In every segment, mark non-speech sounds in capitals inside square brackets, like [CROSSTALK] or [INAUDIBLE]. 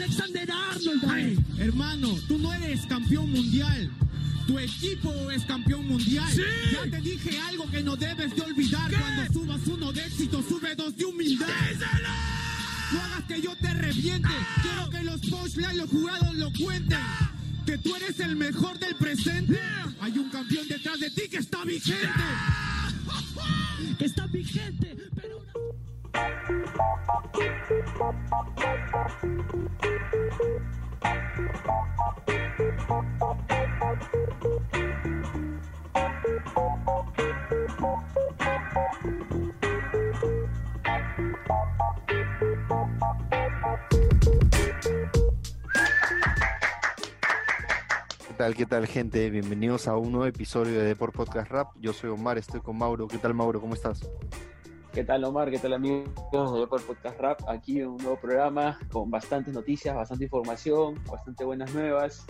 Alexander Arnold. Ay, hermano, tú no eres campeón mundial. Tu equipo es campeón mundial. Sí. Ya te dije algo que no debes de olvidar. ¿Qué? Cuando subas uno de éxito, sube dos de humildad. ¡Díselo! No hagas que yo te reviente. Quiero que los postline, los jurados lo cuenten. Que tú eres el mejor del presente. Yeah. Hay un campeón detrás de ti que está vigente. [LAUGHS] Que está vigente, pero. ¿Qué tal, qué tal, gente? Bienvenidos a un nuevo episodio de Deport Podcast Rap. Yo soy Omar, estoy con Mauro. ¿Qué tal, Mauro? ¿Cómo estás? ¿Qué tal Omar? ¿Qué tal amigos de por Podcast Rap? Aquí un nuevo programa con bastantes noticias, bastante información, bastante buenas nuevas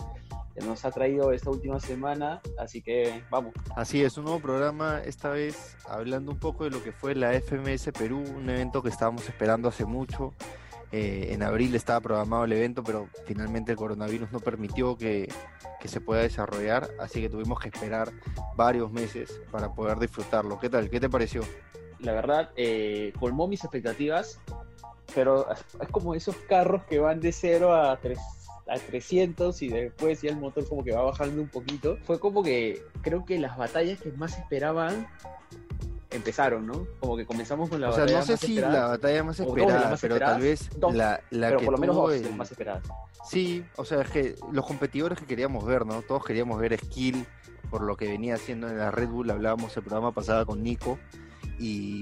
que nos ha traído esta última semana, así que vamos. Así es, un nuevo programa, esta vez hablando un poco de lo que fue la FMS Perú, un evento que estábamos esperando hace mucho. Eh, en abril estaba programado el evento, pero finalmente el coronavirus no permitió que, que se pueda desarrollar, así que tuvimos que esperar varios meses para poder disfrutarlo. ¿Qué tal? ¿Qué te pareció? La verdad, eh, colmó mis expectativas, pero es como esos carros que van de 0 a 3 a 300 y después ya el motor como que va bajando un poquito. Fue como que creo que las batallas que más esperaban empezaron, ¿no? Como que comenzamos con la O sea, batalla no sé si la batalla más o esperada, más pero esperadas, tal vez dos, la, la pero que por lo menos dos el- más esperadas. Sí, o sea, es que los competidores que queríamos ver, ¿no? Todos queríamos ver Skill por lo que venía haciendo en la Red Bull, hablábamos el programa pasado con Nico y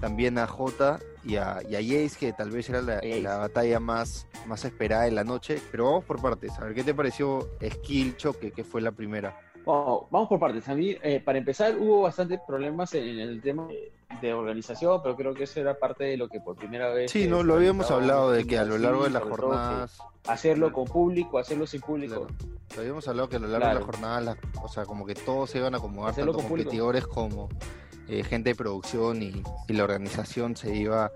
también a Jota y a, y a Jace, que tal vez era la, batalla más, más esperada de la noche, pero vamos por partes, a ver, ¿qué te pareció Skill Choque, que fue la primera? Bueno, vamos por partes. A mí, eh, para empezar, hubo bastantes problemas en el tema de, organización, pero creo que eso era parte de lo que por primera vez. Sí, no, lo habíamos hablado de que a lo largo de las jornadas... Hacerlo con público, hacerlo sin público. Claro. Lo habíamos hablado que a lo largo de Claro. la jornada, la- o sea, como que todos se iban a acomodar, Hacerlo tanto con público. competidores como eh, gente de producción y, y la organización se iba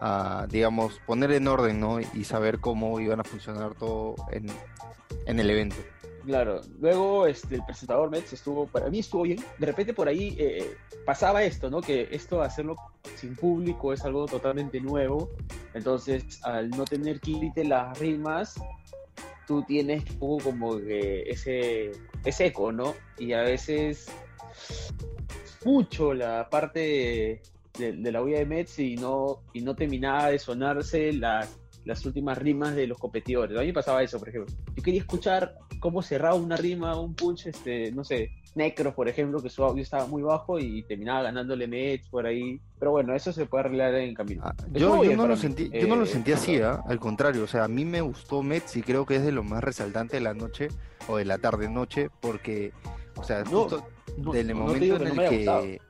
a, digamos, poner en orden, ¿no? Y saber cómo iban a funcionar todo en, en el evento. Claro, luego este, el presentador Mets estuvo, para mí estuvo bien. De repente por ahí eh, pasaba esto, ¿no? Que esto hacerlo sin público es algo totalmente nuevo. Entonces, al no tener que irte las rimas, tú tienes un poco como que ese, ese eco, ¿no? Y a veces mucho la parte de, de- de la huella de Mets y no, y no terminaba de sonarse las, las últimas rimas de los competidores. A mí me pasaba eso, por ejemplo. Yo quería escuchar cómo cerraba una rima, un punch, este, no sé, Necros, por ejemplo, que su audio estaba muy bajo y terminaba ganándole Mets por ahí. Pero bueno, eso se puede arreglar en camino. Ah, yo, yo bien no lo sentí, yo no lo Eh, sentí así, ¿ah? al contrario, o sea, a mí me gustó Mets y creo que es de lo más resaltante de la noche o de la tarde-noche, porque, o sea, No, justo no- del momento en el que...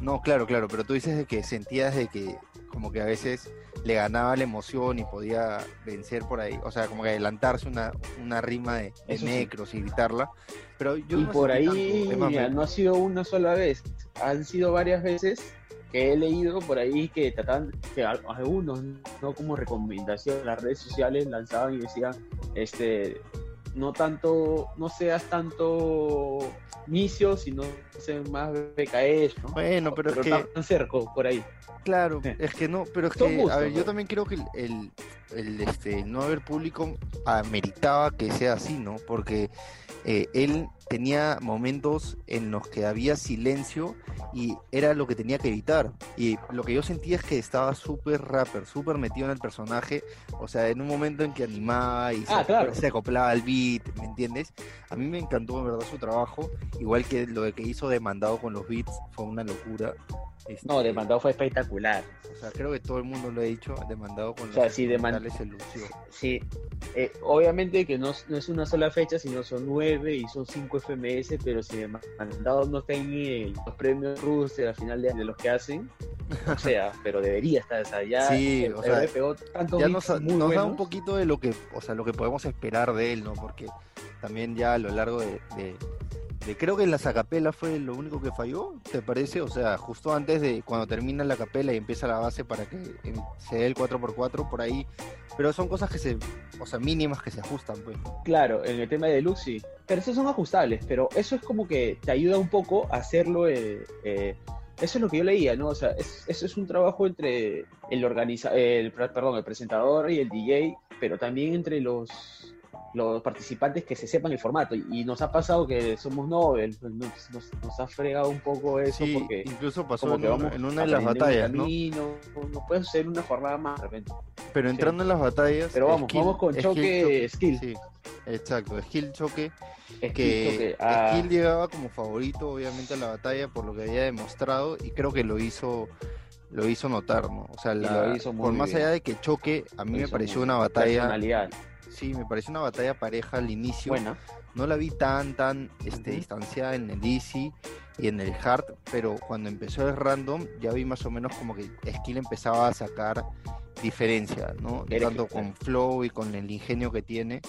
No, claro, claro, pero tú dices de que sentías de que como que a veces le ganaba la emoción y podía vencer por ahí, o sea, como que adelantarse una, una rima de, de Eso sí. necros y gritarla, pero yo y no por ahí, tanto, mira, no ha sido una sola vez, han sido varias veces que he leído por ahí que tratan, que al- algunos, no como recomendación, en las redes sociales lanzaban y decían, este, no tanto, no seas tanto inicio, sino seas más BKS, ¿no? Bueno, pero, es que, tan cerca por ahí. claro, Sí. es que no, pero es Son que, a ver, yo ¿no? también creo que el, el, el, este, no haber público ameritaba que sea así, ¿no? Porque eh, él tenía momentos en los que había silencio y era lo que tenía que evitar. Y lo que yo sentía es que estaba súper rapper, súper metido en el personaje. O sea, en un momento en que animaba y Ah, se, claro. se acoplaba al beat, ¿me entiendes? A mí me encantó en verdad su trabajo. Igual que lo que hizo Demandado con los beats fue una locura. Este, No, Demandado fue espectacular. O sea, creo que todo el mundo lo ha dicho. Demandado con O sea, los sí, Deman- instrumentales se lució. Sí, eh, obviamente que no, no es una sola fecha, sino son nueve y son cinco FMS, pero si Demandado no está en los premios de la final de, de los que hacen, o [LAUGHS] sea, pero debería estar, o sea, ya Sí, el- o sea, pegó tantos ya nos, muy nos da un poquito de lo que, o sea, lo que podemos esperar de él, ¿no? Porque también ya a lo largo de, de- creo que en la acapela fue lo único que falló, ¿te parece? O sea, justo antes de cuando termina la capela y empieza la base para que se dé el 4x4 por ahí, pero son cosas que se o sea, mínimas que se ajustan, pues. Claro, en el tema de sí. Pero esos son ajustables, pero eso es como que te ayuda un poco a hacerlo. eh, eh, eso es lo que yo leía, ¿no? O sea, es- eso es un trabajo entre el organiza el, perdón, el presentador y el DJ, pero también entre los, los participantes que se sepan el formato. Y, nos ha pasado que somos Nobel, nos, nos- nos ha fregado un poco eso Sí, porque incluso pasó en, una- vamos en una de las batallas, ¿no? camino, no puede ser una jornada más de repente. Pero entrando en las batallas. Pero vamos, skill- vamos con skill choque, skill. Sí, exacto, skill choque. Es que que, ah, Skill llegaba como favorito obviamente a la batalla por lo que había demostrado y creo que lo hizo lo hizo notar, ¿no? O sea, la- lo hizo muy por más bien. allá de que choque, a mí me pareció una batalla. Sí, me pareció una batalla pareja al inicio. No la vi tan tan este, distanciada en el easy y en el hard, pero cuando empezó el random ya vi más o menos como que Skill empezaba a sacar diferencia, ¿no? Tanto con flow y con el ingenio que tiene.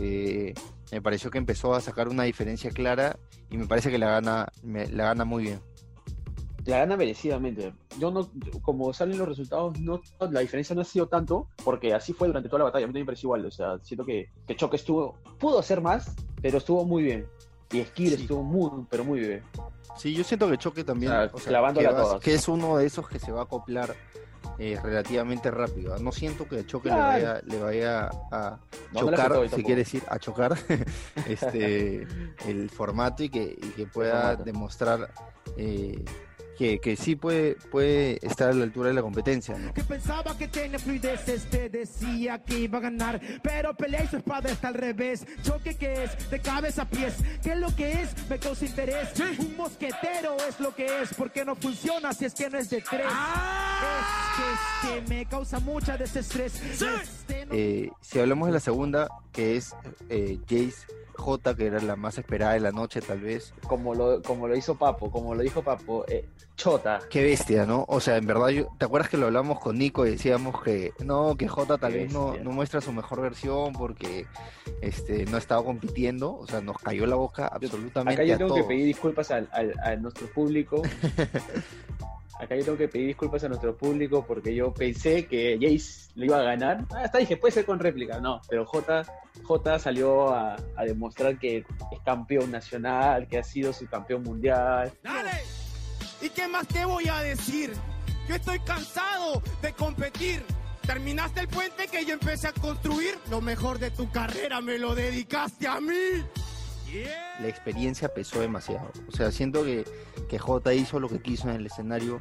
eh, me pareció que empezó a sacar una diferencia clara y me parece que la gana, me- la gana muy bien. La gana merecidamente. Yo no, como salen los resultados, no, la diferencia no ha sido tanto, porque así fue durante toda la batalla. A mí también me pareció igual. O sea, siento que, que Choque estuvo, pudo hacer más, pero estuvo muy bien. Y Skill Sí. estuvo muy, pero muy bien. Sí, yo siento que Choque también, sea, o sea, que, va- todas. que es uno de esos que se va a acoplar eh, relativamente rápido. No siento que Choque Claro. le vaya, le vaya a No, no chocar, hoy si quiere decir, a chocar [LAUGHS] este [LAUGHS] el formato y que, y que pueda demostrar eh, que, que sí puede, puede estar a la altura de la competencia. ¿no? que pensaba que tenía fluidez, este decía que iba a ganar, pero pelea y su espada está al revés. Choque que es de cabeza a pies, ¿qué es lo que es? Me causa interés. Un mosquetero es lo que es, porque no funciona si es que no es de tres. Es que, es que me causa mucha desestrés. Este no- Eh, si hablamos de la segunda, que es eh, Jace J, que era la más esperada de la noche tal vez. Como lo, como lo hizo Papo, como lo dijo Papo, eh, Chota. Qué bestia, ¿no? O sea, en verdad, yo, ¿te acuerdas que lo hablamos con Nico y decíamos que no, que J tal Qué vez no, no muestra su mejor versión porque este, no ha estado compitiendo? O sea, nos cayó la boca absolutamente Acá yo a tengo que pedir disculpas al, al- a nuestro público. [LAUGHS] Acá yo tengo que pedir disculpas a nuestro público porque yo pensé que Jace lo iba a ganar. Ah, hasta dije, puede ser con réplica. No, pero J, J salió a, demostrar que es campeón nacional, que ha sido su campeón mundial. Dale. ¿Y qué más te voy a decir? Yo estoy cansado de competir. Terminaste el puente que yo empecé a construir. Lo mejor de tu carrera me lo dedicaste a mí. La experiencia pesó demasiado. O sea, siento que, que J hizo lo que quiso en el escenario.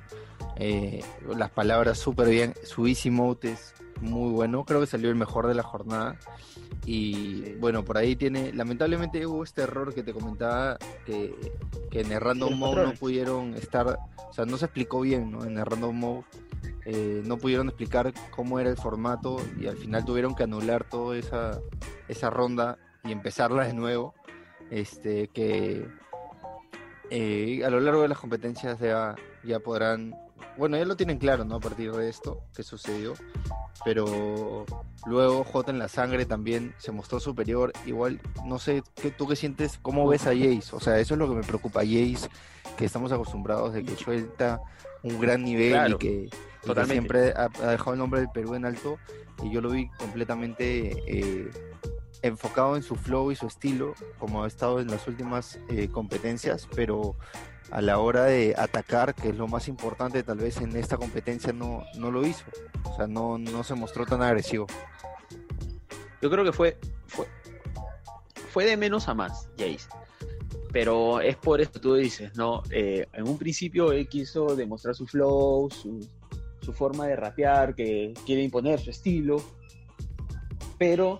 Eh, las palabras súper bien. Su easy mode es muy bueno. Creo que salió el mejor de la jornada. Y bueno, por ahí tiene. Lamentablemente hubo este error que te comentaba. Que, que en el random mode no pudieron estar. O sea, no se explicó bien, ¿no? En el random mode. eh, no pudieron explicar cómo era el formato y al final tuvieron que anular toda esa, esa ronda y empezarla de nuevo este que eh, a lo largo de las competencias ya, ya podrán bueno ya lo tienen claro no a partir de esto que sucedió pero luego J en la sangre también se mostró superior. Igual no sé ¿qué, tú qué sientes cómo ves a Jace o sea eso es lo que me preocupa Jace que estamos acostumbrados de que suelta un gran nivel Claro, y que, y que totalmente. siempre ha, ha dejado el nombre del Perú en alto y yo lo vi completamente eh, enfocado en su flow y su estilo, como ha estado en las últimas eh, competencias, pero a la hora de atacar, que es lo más importante tal vez en esta competencia, no, no lo hizo. O sea, no, no se mostró tan agresivo. Yo creo que fue, fue, fue de menos a más, Jace. Pero es por esto que tú dices, ¿no? Eh, en un principio él quiso demostrar su flow, su, su forma de rapear, que quiere imponer su estilo. Pero,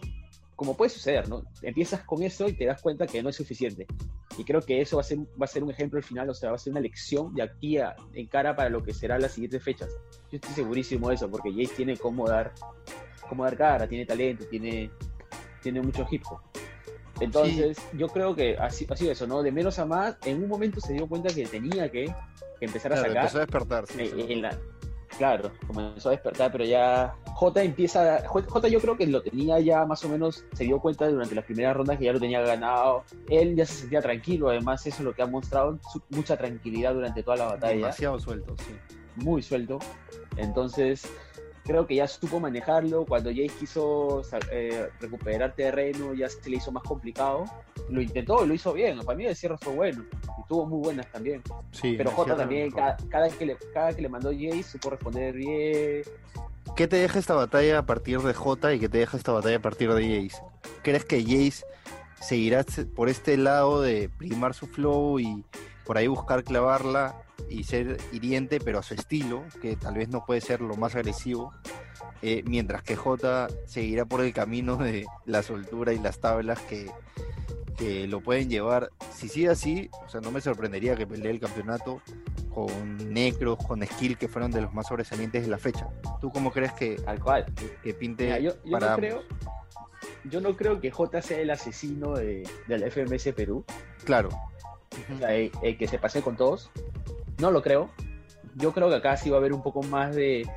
como puede suceder, ¿no? Empiezas con eso y te das cuenta que no es suficiente. Y creo que eso va a ser, va a ser un ejemplo al final, o sea, va a ser una lección de aquí a, en cara para lo que será las siguientes fechas. Yo estoy segurísimo de eso, porque Jace tiene cómo dar, cómo dar cara, tiene talento, tiene, tiene mucho hip hop. Entonces, yo creo que ha sido eso, ¿no? De menos a más, en un momento se dio cuenta que tenía que, que empezar a Claro, sacar. empezó a despertar. sí, sí. en la- claro, comenzó a despertar, pero ya J empieza, J, J yo creo que lo tenía ya más o menos, se dio cuenta durante las primeras rondas que ya lo tenía ganado, él ya se sentía tranquilo, además eso es lo que ha mostrado, su- mucha tranquilidad durante toda la batalla, Demasiado suelto, sí. muy suelto, entonces creo que ya supo manejarlo. Cuando Jace quiso eh, recuperar terreno, ya se le hizo más complicado. Lo intentó y lo hizo bien. Para mí el cierre fue bueno. Y tuvo muy buenas también. Sí, Pero Jota también, cada, cada, que le, cada que le mandó Jace, supo responder bien. ¿Qué te deja esta batalla a partir de J y qué te deja esta batalla a partir de Jace? ¿Crees que Jace seguirá se- por este lado de primar su flow y por ahí buscar clavarla y ser hiriente, pero a su estilo, que tal vez no puede ser lo más agresivo? Eh, mientras que J seguirá por el camino de la soltura y las tablas que, que lo pueden llevar. Si sigue así, o sea, no me sorprendería que pelee el campeonato con Necros, con Skill, que fueron de los más sobresalientes de la fecha. ¿Tú cómo crees que, Tal cual. que pinte Mira, yo, yo para no creo. Yo no creo que J sea el asesino de, del FMS Perú. Claro. o sea, el, el que se pase con todos. No lo creo. Yo creo que acá sí va a haber un poco más de,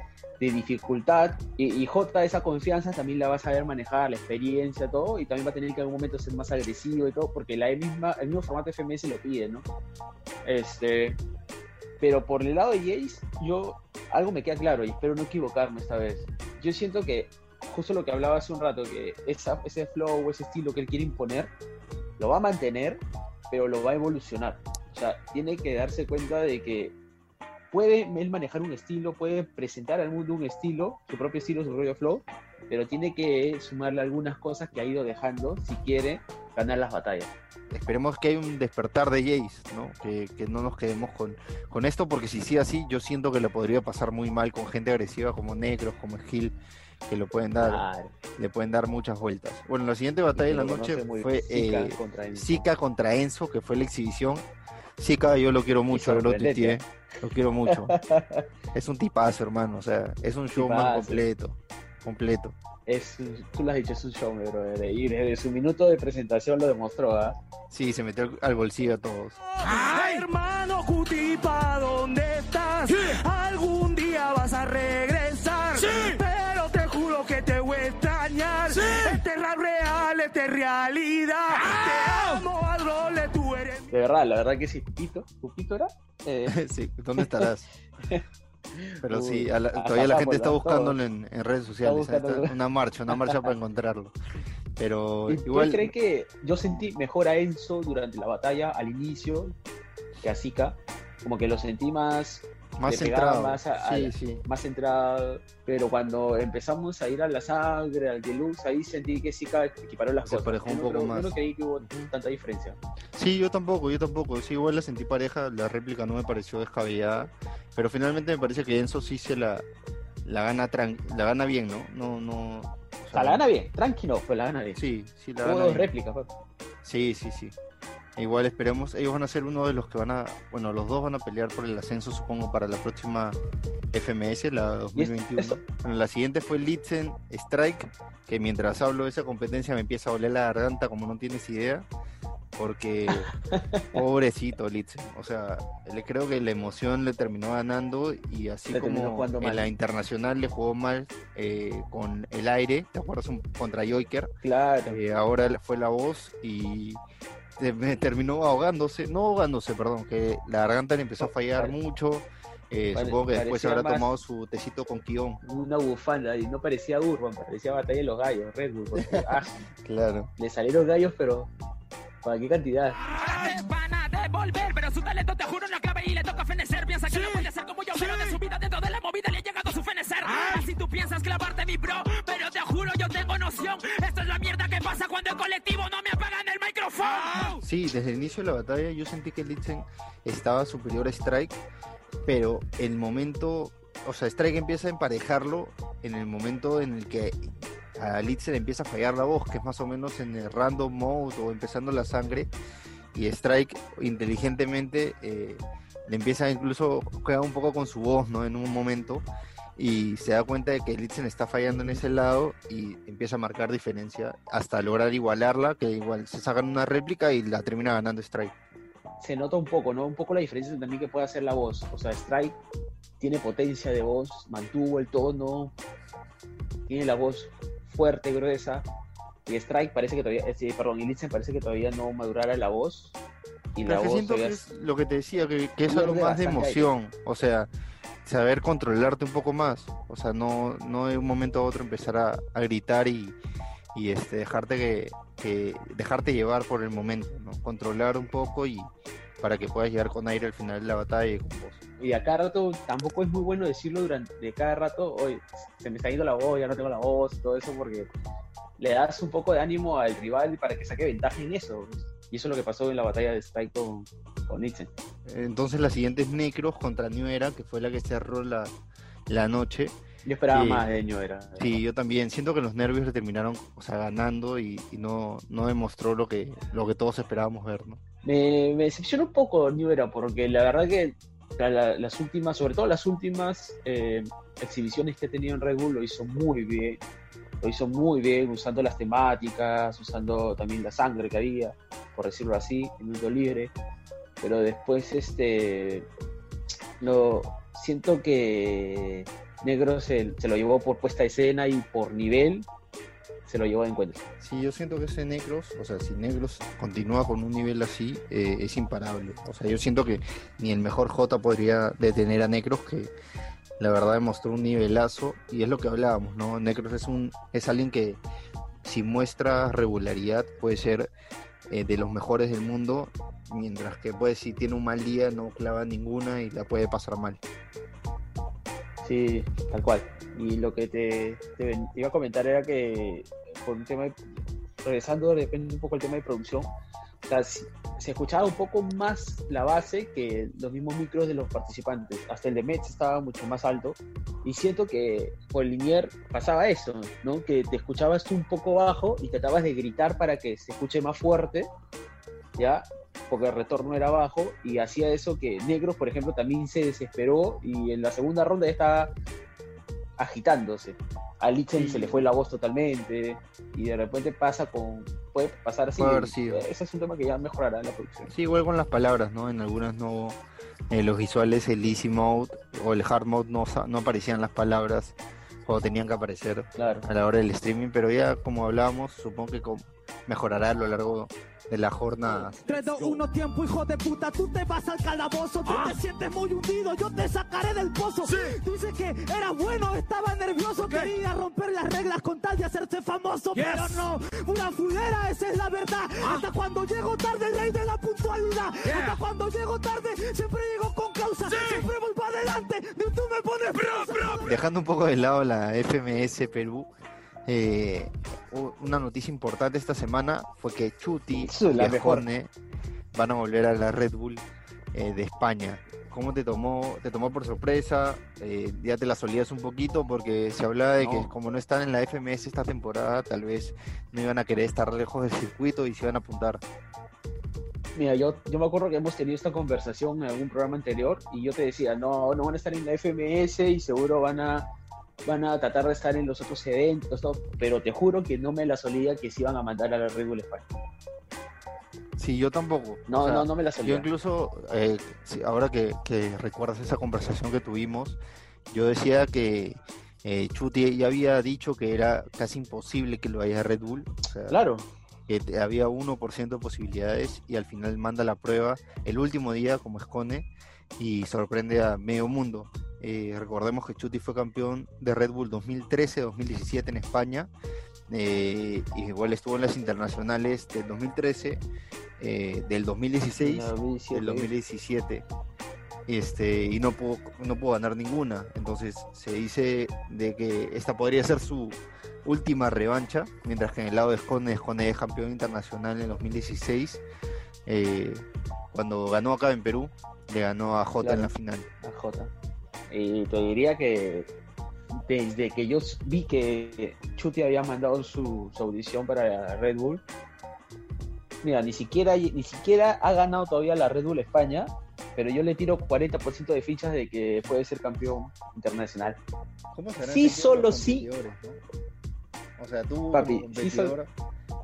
de dificultad. Y, y J, esa confianza también la va a saber manejar, la experiencia, todo. Y también va a tener que en algún momento ser más agresivo y todo, porque la misma, el mismo formato FMS lo pide, ¿no? Este. Pero por el lado de Jace, yo. Algo me queda claro y espero no equivocarme esta vez. Yo siento que, justo lo que hablaba hace un rato, que esa, ese flow, ese estilo que él quiere imponer, lo va a mantener, pero lo va a evolucionar. O sea, tiene que darse cuenta de que puede él manejar un estilo, puede presentar al mundo un estilo, su propio estilo, su propio flow, pero tiene que sumarle algunas cosas que ha ido dejando si quiere ganar las batallas. Esperemos que haya un despertar de Jace, ¿no? Que, que no nos quedemos con, con esto, porque si sí así, yo siento que le podría pasar muy mal con gente agresiva como Negros, como Gil, que lo pueden dar, Claro, le pueden dar muchas vueltas. Bueno, la siguiente batalla de la noche fue. Zika eh, contra. Zika contra Enzo, que fue la exhibición. Zika yo lo quiero mucho, lo tuiteé, lo quiero mucho. [LAUGHS] es un tipazo, hermano, o sea, es un showman Tipazo. completo, completo. Es, un- tú lo has dicho, es un show, bro. Y desde su minuto de presentación lo demostró, ¿ah? Sí, se metió al- bolsillo a todos. Ay, hermano Cutipa, ¿dónde estás? Algún día vas a regresar. Pero te juro que te voy a extrañar. Este es rap real, este es realidad. De verdad, la verdad que sí. ¿Pupito? ¿Pupito era? Eh, [LAUGHS] sí, ¿dónde estarás? [LAUGHS] Pero sí, a la- todavía la gente está buscándolo en, en redes sociales. está, una marcha, una marcha para encontrarlo. Pero ¿Y ¿Tú igual, crees que yo sentí mejor a Enzo durante la batalla al inicio que a Zika? Como que lo sentí más, más centrado. más a- sí, sí. más centrado, pero cuando empezamos a ir a la sangre, al deluxe, ahí sentí que Zika equiparó las Se cosas. emparejó Yo un no poco creo- más. No creí que hubo tanta diferencia. Sí, yo tampoco, yo tampoco. Sí, igual la sentí pareja, la réplica no me pareció descabellada. Pero finalmente me parece que Enzo sí se la, la gana tran- la gana bien, ¿no? No, no. o sea, la gana bien, tranquilo, pues la gana bien. Sí, sí, la gana bien. réplicas, pues. Sí, sí, sí. Igual esperemos, ellos van a ser uno de los que van a, bueno, los dos van a pelear por el ascenso, supongo, para la próxima FMS, la 2021. esto- Bueno, la siguiente fue Litzen Strike, que mientras hablo de esa competencia me empieza a doler la garganta como no tienes idea, porque [LAUGHS] pobrecito Litzen, o sea, le creo que la emoción le terminó ganando y así Le como en la internacional le jugó mal eh, con el aire, ¿te acuerdas? Contra Joiker. Claro. Eh, ahora fue la voz y te- me terminó ahogándose, no ahogándose, perdón, que la garganta le empezó a fallar mucho. eh, pare- supongo que después habrá más- tomado su tecito con guion. Una bufanda y no parecía Urban, parecía Batalla de los Gallos, Red Bull. porque, [LAUGHS] ah, Claro. le salieron gallos, pero ¿para qué cantidad? te van a devolver, pero su talento te juro no cabe y le toca fenecer. Piensa que no puede ser como yo, pero de su vida dentro de la movida le ha llegado su fenecer. Así tú piensas clavarte mi bro, pero te juro yo tengo noción. Esto es la mierda que pasa cuando el colectivo no me micrófono. Sí, desde el inicio de la batalla yo sentí que Litzen estaba superior a Strike, pero el momento, o sea, Strike empieza a emparejarlo en el momento en el que a Litzen empieza a fallar la voz, que es más o menos en el random mode o empezando la sangre, y Strike inteligentemente eh, le empieza incluso juega un poco con su voz, ¿no? En un momento y se da cuenta de que Litzen está fallando en ese lado y empieza a marcar diferencia hasta lograr igualarla, que igual se sacan una réplica y la termina ganando Strike. Se nota un poco, ¿no? Un poco la diferencia también que puede hacer la voz. O sea, Strike tiene potencia de voz, mantuvo el tono, tiene la voz fuerte, gruesa. Y Strike parece que todavía, eh, perdón, y Litzen parece que todavía no madurara la voz. Y Pero la voz siento que es lo que te decía, que, que es algo más de emoción. O sea, saber controlarte un poco más. O sea, no, no de un momento a otro empezar a, gritar y, y este, dejarte que, que, dejarte llevar por el momento, ¿no? Controlar un poco y para que puedas llegar con aire al final de la batalla y con voz. Y a cada rato tampoco es muy bueno decirlo durante de cada rato, hoy se me está yendo la voz, ya no tengo la voz, todo eso, porque le das un poco de ánimo al rival para que saque ventaja en eso. Y eso es lo que pasó en la batalla de Strike con, con Nitzen. Entonces la siguiente es Necros contra New Era, que fue la que cerró la, la noche. Yo esperaba Sí. más de New Era. Sí, yo también. Siento que los nervios le terminaron o sea, ganando y, y no, no demostró lo que, lo que todos esperábamos ver, ¿no? Me, me decepcionó un poco New Era, porque la verdad que la- la- las últimas, sobre todo las últimas eh, exhibiciones que he tenido en Red Bull, lo hizo muy bien. Lo hizo muy bien, usando las temáticas, usando también la sangre que había, por decirlo así, en minuto libre. Pero después, este. Lo, siento que Negro se, lo llevó por puesta de escena y por nivel, se lo llevó de encuentro. Sí, yo siento que ese Necros, o sea, si Negros continúa con un nivel así, eh, es imparable. O sea, yo siento que ni el mejor J podría detener a Necros, que la verdad demostró un nivelazo, y es lo que hablábamos, ¿no? Necros es un, es alguien que si muestra regularidad puede ser eh, de los mejores del mundo, mientras que pues si tiene un mal día no clava ninguna y la puede pasar mal. Sí, tal cual. Y lo que te, iba a comentar era que, por un tema, de- regresando de repente un poco al tema de producción, se escuchaba un poco más la base que los mismos micros de los participantes. Hasta el de Mets estaba mucho más alto. Y siento que por Linier pasaba eso, ¿no? Que te escuchabas un poco bajo y tratabas de gritar para que se escuche más fuerte, ¿ya? Porque el retorno era bajo y hacía eso que Negros, por ejemplo, también se desesperó y en la segunda ronda ya estaba agitándose. A Sí. se le fue la voz totalmente y de repente pasa con... Puede pasar así. Puede haber sido. Ese es un tema que ya mejorará en la producción. Sí, igual con las palabras, ¿no? En algunas no, en los visuales el easy mode o el hard mode no, no aparecían las palabras o tenían que aparecer Claro. a la hora del streaming, pero ya como hablábamos, supongo que mejorará a lo largo de las jornadas. 3, 2, 1, tiempo, hijo de puta. Tú te vas al calabozo. Tú te sientes muy hundido. Yo te sacaré del pozo. Dice que era bueno, estaba nervioso. Quería romper las reglas con tal de hacerse famoso. Pero no, una fulera, esa es la verdad. Hasta cuando llego tarde, el rey de la puntualidad. Hasta cuando llego tarde, siempre llego con causa. Siempre voy para adelante. Ni tú me pones pausa. Dejando un poco de lado la FMS Perú, eh, una noticia importante esta semana fue que Chuti la y. Escone van a volver a la Red Bull eh, de España. ¿Cómo te tomó, te tomó por sorpresa? Eh, ya te la solías un poquito porque se hablaba de que como no están en la FMS esta temporada, tal vez no iban a querer estar lejos del circuito y se iban a apuntar. Mira, yo, yo me acuerdo que hemos tenido esta conversación en algún programa anterior y yo te decía, no, no van a estar en la FMS y seguro van a, van a tratar de estar en los otros eventos, todo, pero te juro que no me la solía que se iban a mandar a la Red Bull España. Sí, yo tampoco. No, O sea, no, no me la Yo solía. incluso, eh, ahora que, que recuerdas esa conversación que tuvimos, yo decía que eh, Chuti ya había dicho que era casi imposible que lo vaya a Red Bull, o sea, Claro, que había 1% de posibilidades y al final manda la prueba el último día como escone y sorprende a medio mundo. Eh, recordemos que Chuti fue campeón de Red Bull 2013-2017 en España eh, y igual estuvo en las internacionales del 2013, eh, del 2016 en la 2017. del 2017 este y no pudo no pudo ganar ninguna entonces se dice de que esta podría ser su última revancha mientras que en el lado de Escone Escone es campeón internacional en 2016 eh, cuando ganó acá en Perú le ganó a J en Claro. la final a Jota. Y te diría que desde que yo vi que Chuti había mandado su, su audición para Red Bull, mira, ni siquiera, ni siquiera ha ganado todavía la Red Bull España, pero yo le tiro 40% de fichas de que puede ser campeón internacional. ¿Cómo serán Sí, solo sí. no? O sea, tú Papi, sí,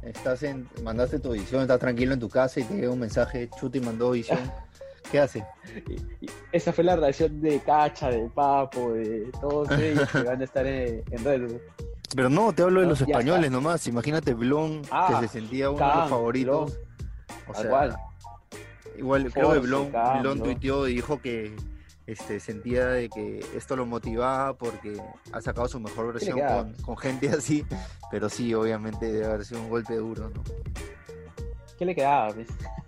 estás en, mandaste tu audición, estás tranquilo en tu casa y te llega un mensaje, Chuti mandó audición. [LAUGHS] ¿Qué hace? Y- y esa fue la reacción de Cacha, de Papo, de todos ellos que van a estar en, en Red Bull. Pero no, te hablo de los españoles nomás. Imagínate Blon, Ah, que se sentía uno de los favoritos. O Tal sea, cual. igual creo que Blon, Blon tuiteó y dijo que, este, sentía de que esto lo motivaba porque ha sacado su mejor versión con, con, gente así, pero sí, obviamente debe haber sido un golpe duro, ¿no? ¿Qué le quedaba?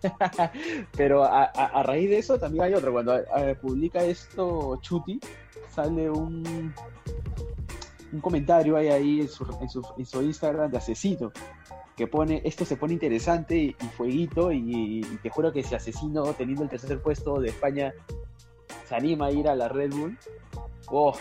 [LAUGHS] Pero a, raíz de eso también hay otro, cuando publica esto Chuti, sale un, un comentario ahí, ahí en, su, en, su, en su Instagram de Asesino, que pone, esto se pone interesante y, fueguito, y, te juro que si Asesino, teniendo el tercer puesto de España, se anima a ir a la Red Bull, oh,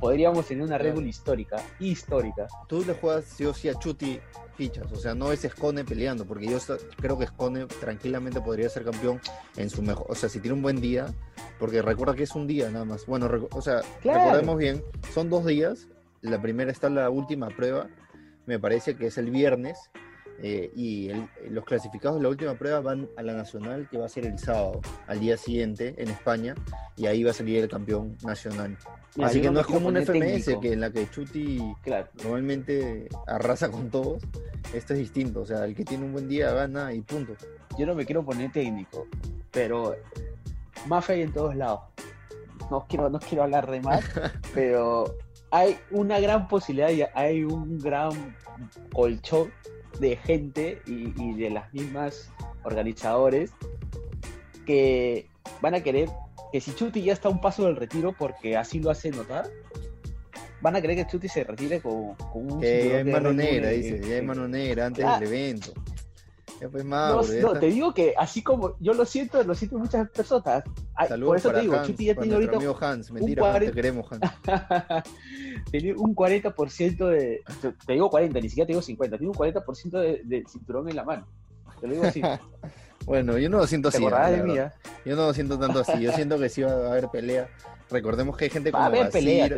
podríamos tener una Red Bull histórica, histórica. Tú le juegas sí o sí a Chuti fichas, o sea, no es Scone peleando, porque yo creo que Scone tranquilamente podría ser campeón en su mejor, o sea, si tiene un buen día, porque recuerda que es un día nada más. Bueno, o sea, recordemos bien, son dos días, la primera está la última prueba, me parece que es el viernes, eh, y los clasificados de la última prueba van a la nacional, que va a ser el sábado, al día siguiente, en España, y ahí va a salir el campeón nacional. Así que no, es como un FMS, que en la que Chuti normalmente arrasa con todos. Esto es distinto, o sea, el que tiene un buen día gana y punto. Yo no me quiero poner técnico, pero mafia hay en todos lados. No quiero, no quiero hablar de más, [LAUGHS] pero hay una gran posibilidad y hay un gran colchón de gente y, de las mismas organizadores que van a querer que si Chuti ya está a un paso del retiro, porque así lo hace notar, van a querer que Chuti se retire con, un... Que ya hay mano negra, dice, ya hay mano negra antes del evento. No, te digo que así como yo lo siento, lo siento muchas personas. por eso te digo, Chuti ya tiene ahorita. Amigo Hans, mentira, te queremos, Hans. [LAUGHS] tiene un 40% de. Te digo 40, ni siquiera te digo 50, tiene un 40% de, de cinturón en la mano. Te lo digo así. [LAUGHS] bueno, yo no lo siento así. De Yo no lo siento tanto así. Yo siento que sí va a haber pelea. Recordemos que hay gente como. Va a haber pelea,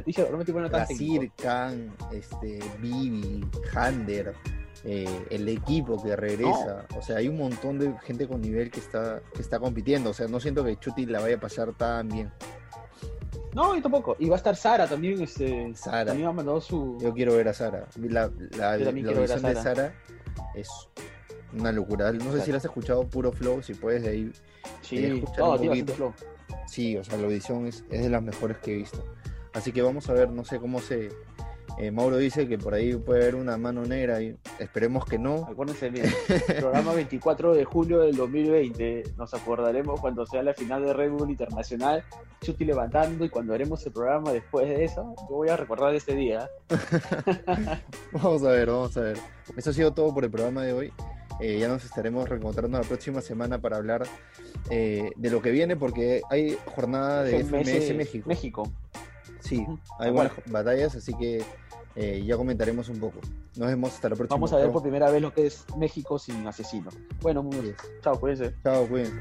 Basir, Khan, este, Bibi, Hander. Eh, el equipo que regresa. O sea, hay un montón de gente con nivel que está, que está compitiendo. O sea, no siento que Chuti la vaya a pasar tan bien. No, y tampoco. Y va a estar Sara también. Este, Sara. También ha mandado su. Yo quiero ver a Sara. La, la, la versión de Sara es una locura. No sé si la has escuchado puro flow, si puedes de ahí. Sí, todo, tío, flow. Sí, o sea, la audición es, es de las mejores que he visto. Así que vamos a ver, no sé cómo se, eh, Mauro dice que por ahí puede haber una mano negra y esperemos que no. Acuérdense bien, [LAUGHS] programa 24 de julio del 2020. Nos acordaremos cuando sea la final de Red Bull Internacional, Chuti levantando y cuando haremos el programa después de eso, yo voy a recordar ese día. [LAUGHS] vamos a ver, vamos a ver. Eso ha sido todo por el programa de hoy. Eh, ya nos estaremos reencontrando la próxima semana para hablar eh, de lo que viene porque hay jornada de FMS, México. México. Sí, hay buenas batallas, así que eh, ya comentaremos un poco. Nos vemos hasta la próxima. Vamos a ver por primera vez lo que es México sin asesino. Bueno, muy bien. Chao, cuídense. Chao, cuídense.